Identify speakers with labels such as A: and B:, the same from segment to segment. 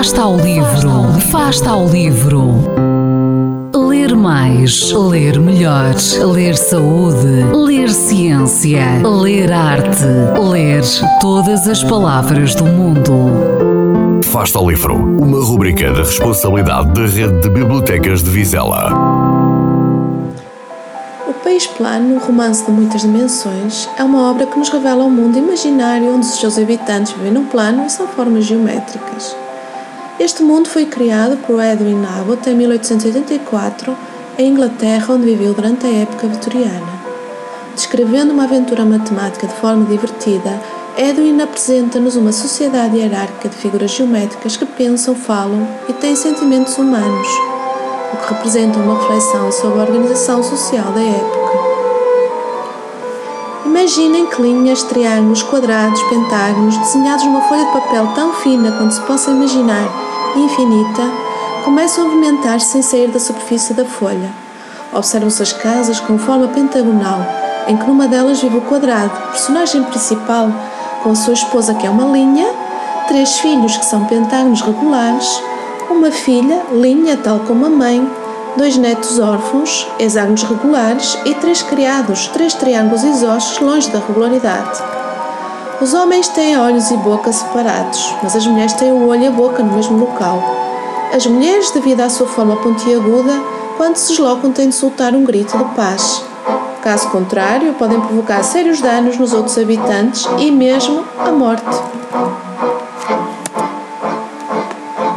A: Fasta ao livro, fasta ao livro. Ler mais, ler melhor, ler saúde, ler ciência, ler arte, ler todas as palavras do mundo.
B: Fasta ao livro, uma rubrica da responsabilidade da Rede de Bibliotecas de Vizela.
C: O País Plano, romance de muitas dimensões, é uma obra que nos revela um mundo imaginário onde os seus habitantes vivem num plano e são formas geométricas. Este mundo foi criado por Edwin Abbott em 1884, em Inglaterra, onde viveu durante a época vitoriana. Descrevendo uma aventura matemática de forma divertida, Edwin apresenta-nos uma sociedade hierárquica de figuras geométricas que pensam, falam e têm sentimentos humanos, o que representa uma reflexão sobre a organização social da época. Imaginem que linhas, triângulos, quadrados, pentágonos, desenhados numa folha de papel tão fina quanto se possa imaginar infinita, começam a movimentar-se sem sair da superfície da folha. Observam-se as casas com forma pentagonal, em que numa delas vive o quadrado, personagem principal, com a sua esposa que é uma linha, três filhos que são pentágonos regulares, uma filha, linha tal como a mãe, dois netos órfãos, hexágonos regulares e três criados, três triângulos isósceles longe da regularidade. Os homens têm olhos e boca separados, mas as mulheres têm o olho e a boca no mesmo local. As mulheres, devido à sua forma pontiaguda, quando se deslocam têm de soltar um grito de paz. Caso contrário, podem provocar sérios danos nos outros habitantes e mesmo a morte.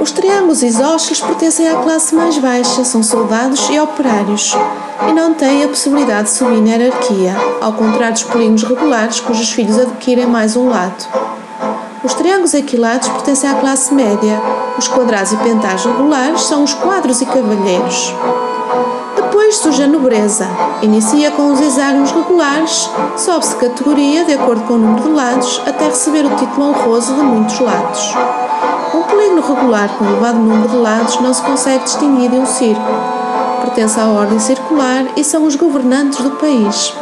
C: Os triângulos isósceles pertencem à classe mais baixa, são soldados e operários, e não têm a possibilidade de subir na hierarquia, ao contrário dos polígonos regulares, cujos filhos adquirem mais um lado. Os triângulos equilados pertencem à classe média, os quadrados e pentágonos regulares são os quadros e cavalheiros. Depois surge a nobreza. Inicia com os hexágonos regulares, sobe-se categoria de acordo com o número de lados, até receber o título honroso de muitos lados. Um polígono regular com elevado número de lados não se consegue distinguir de um círculo. Pertence à ordem circular e são os governantes do país.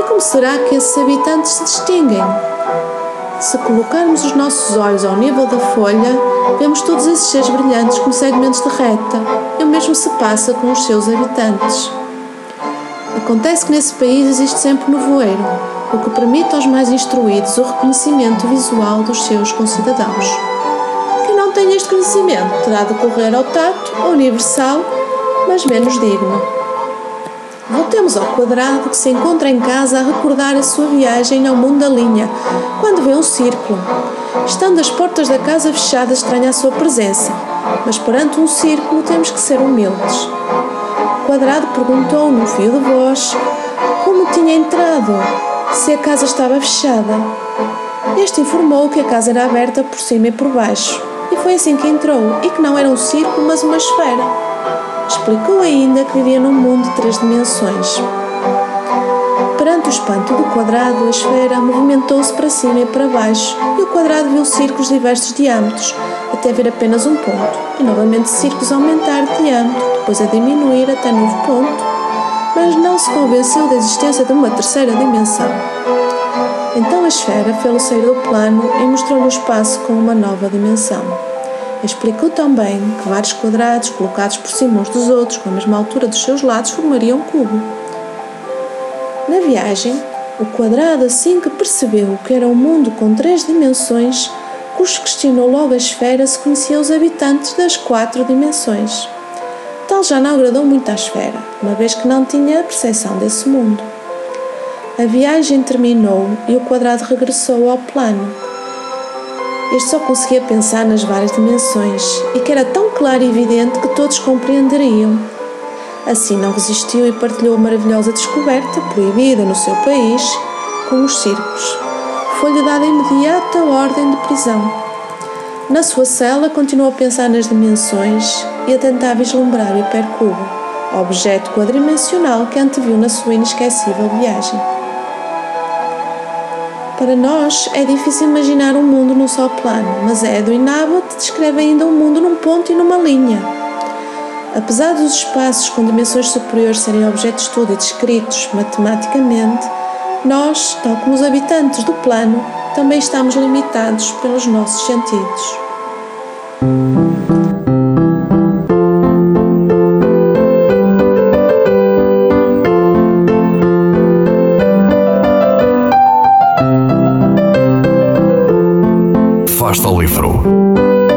C: E como será que esses habitantes se distinguem? Se colocarmos os nossos olhos ao nível da folha, vemos todos esses seres brilhantes como segmentos de reta, mesmo se passa com os seus habitantes. Acontece que nesse país existe sempre nevoeiro, o que permite aos mais instruídos o reconhecimento visual dos seus concidadãos. Quem não tem este conhecimento terá de correr ao tato universal, mas menos digno. Voltemos ao quadrado que se encontra em casa a recordar a sua viagem ao mundo da linha, quando vê um círculo. Estando as portas da casa fechadas, estranha a sua presença, mas perante um círculo temos que ser humildes. O quadrado perguntou num fio de voz como tinha entrado, se a casa estava fechada. Este informou que a casa era aberta por cima e por baixo, e foi assim que entrou, e que não era um círculo, mas uma esfera. Explicou ainda que vivia num mundo de três dimensões. Perante o espanto do quadrado, a esfera movimentou-se para cima e para baixo, e o quadrado viu círculos de diversos diâmetros, até ver apenas um ponto, e novamente círculos a aumentar de diâmetro, depois a diminuir até novo ponto, mas não se convenceu da existência de uma terceira dimensão. Então a esfera fê-lo sair do plano e mostrou-lhe o espaço com uma nova dimensão. Explicou também que vários quadrados colocados por cima uns dos outros com a mesma altura dos seus lados formariam um cubo. Na viagem, o quadrado, assim que percebeu que era um mundo com três dimensões, questionou logo a esfera se conhecia os habitantes das quatro dimensões. Tal já não agradou muito à esfera, uma vez que não tinha a percepção desse mundo. A viagem terminou e o quadrado regressou ao plano. Este só conseguia pensar nas várias dimensões e que era tão claro e evidente que todos compreenderiam. Assim não resistiu e partilhou a maravilhosa descoberta, proibida no seu país, com os círculos. Foi-lhe dada imediata ordem de prisão. Na sua cela, continuou a pensar nas dimensões e a tentar vislumbrar o hipercubo, objeto quadrimensional que anteviu na sua inesquecível viagem. Para nós é difícil imaginar um mundo num só plano, mas Edwin Abbott descreve ainda um mundo num ponto e numa linha. Apesar dos espaços com dimensões superiores serem objetos de estudo e descritos matematicamente, nós, tal como os habitantes do plano, também estamos limitados pelos nossos sentidos.
B: Fasta o livro.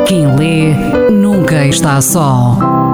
A: Quem lê nunca está só.